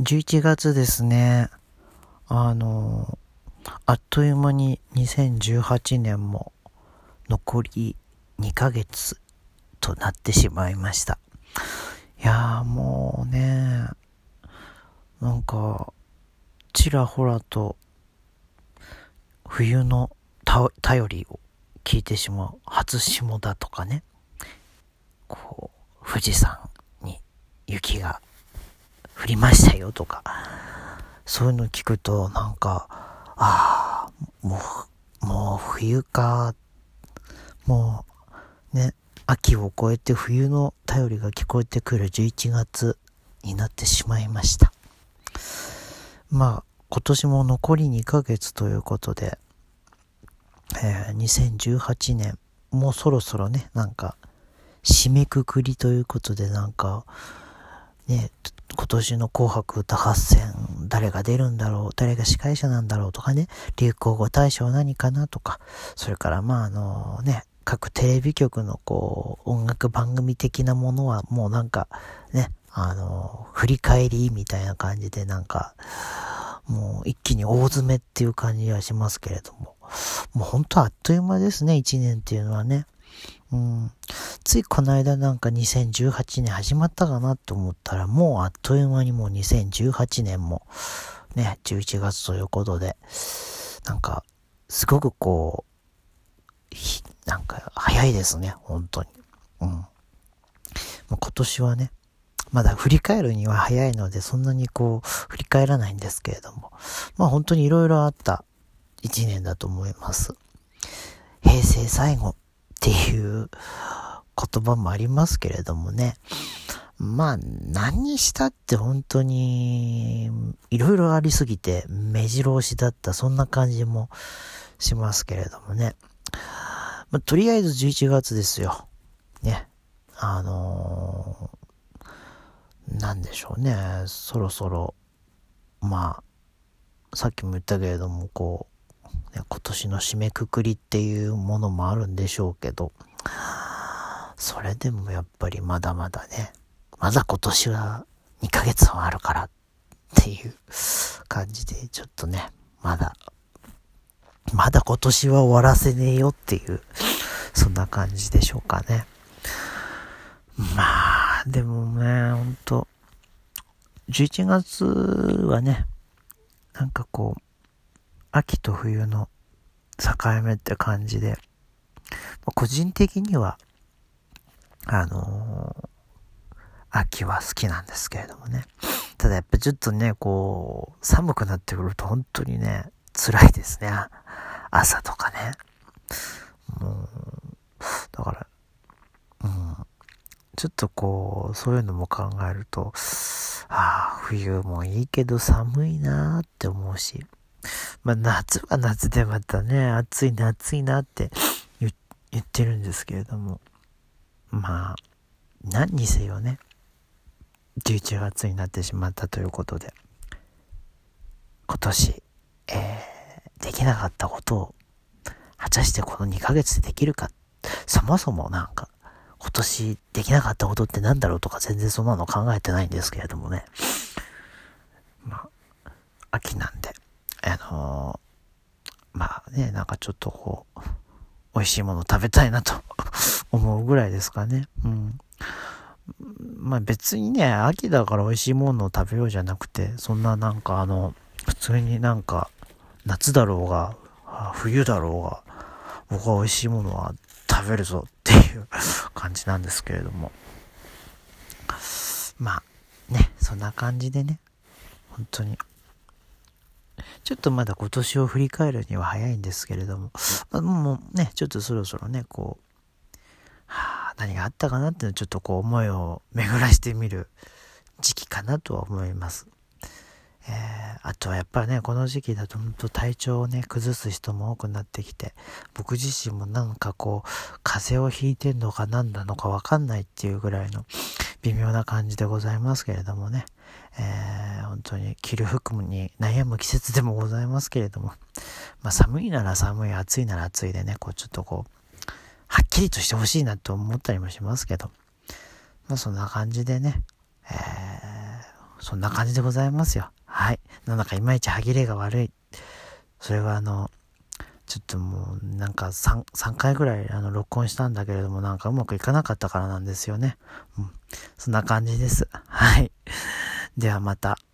11月ですね。あの、あっという間に2018年も残り2ヶ月となってしまいました。いやーもうね、なんか、ちらほらと冬の頼りを聞いてしまう初霜だとかね、こう、富士山に雪が降りましたよとか、そういうの聞くとなんか、ああ、もう、もう冬か、もうね、秋を越えて冬の便りが聞こえてくる11月になってしまいました。まあ、今年も残り2ヶ月ということで、えー、2018年、もうそろそろね、なんか、締めくくりということで、なんか、ね、今年の紅白歌合戦、誰が出るんだろう、誰が司会者なんだろうとかね、流行語大賞何かなとか、それからまああのね、各テレビ局のこう、音楽番組的なものはもうなんか、ね、あの、振り返りみたいな感じでなんか、もう一気に大詰めっていう感じはしますけれども、もう本当あっという間ですね、一年っていうのはね。うん。ついこの間なんか2018年始まったかなって思ったら、もうあっという間にもう2018年も、ね、11月ということで、なんか、すごくこう、なんか早いですね、本当に。うん。今年はね、まだ振り返るには早いので、そんなにこう、振り返らないんですけれども、まあ本当に色々あった一年だと思います。平成最後っていう言葉もありますけれどもね。まあ、何にしたって本当に、いろいろありすぎて、目白押しだった、そんな感じもしますけれどもね。まあ、とりあえず11月ですよ。ね。あのー、なんでしょうね。そろそろ、まあ、さっきも言ったけれども、こう、今年の締めくくりっていうものもあるんでしょうけど、それでもやっぱりまだまだね、まだ今年は2ヶ月はあるからっていう感じで、ちょっとね、まだ、まだ今年は終わらせねえよっていう、そんな感じでしょうかね。まあ、でもね、ほんと、11月はね、なんかこう、秋と冬の境目って感じで、個人的には、あのー、秋は好きなんですけれどもね。ただやっぱちょっとね、こう、寒くなってくると本当にね、辛いですね。朝とかね。もう、だから、うん。ちょっとこう、そういうのも考えると、ああ、冬もいいけど寒いなーって思うし、まあ夏は夏でまたね、暑いな暑いなって言ってるんですけれども、まあ、何にせよね、11月になってしまったということで、今年、えー、できなかったことを、果たしてこの2ヶ月でできるか、そもそもなんか、今年できなかったことって何だろうとか全然そんなの考えてないんですけれどもね。まあ、秋なん、ね、なんかちょっとこう、美味しいもの食べたいなと 思うぐらいですかね。うん。まあ別にね、秋だから美味しいものを食べようじゃなくて、そんななんかあの、普通になんか、夏だろうが、冬だろうが、僕は美味しいものは食べるぞっていう 感じなんですけれども。まあ、ね、そんな感じでね、本当にちょっとまだ今年を振り返るには早いんですけれども、まあ、もうね、ちょっとそろそろね、こう、はあ、何があったかなっていうのをちょっとこう思いを巡らしてみる時期かなとは思います。えー、あとはやっぱりね、この時期だと本当体調をね、崩す人も多くなってきて、僕自身もなんかこう、風邪をひいてんのか何なのかわかんないっていうぐらいの微妙な感じでございますけれどもね。えー、本当に着る服に悩む季節でもございますけれども、まあ寒いなら寒い、暑いなら暑いでね、こうちょっとこう、はっきりとしてほしいなと思ったりもしますけど、まあそんな感じでね、えー、そんな感じでございますよ。はい。なんだかいまいち歯切れが悪い。それはあの、ちょっともうなんか 3, 3回ぐらいあの録音したんだけれどもなんかうまくいかなかったからなんですよね。うん。そんな感じです。はい。ではまた。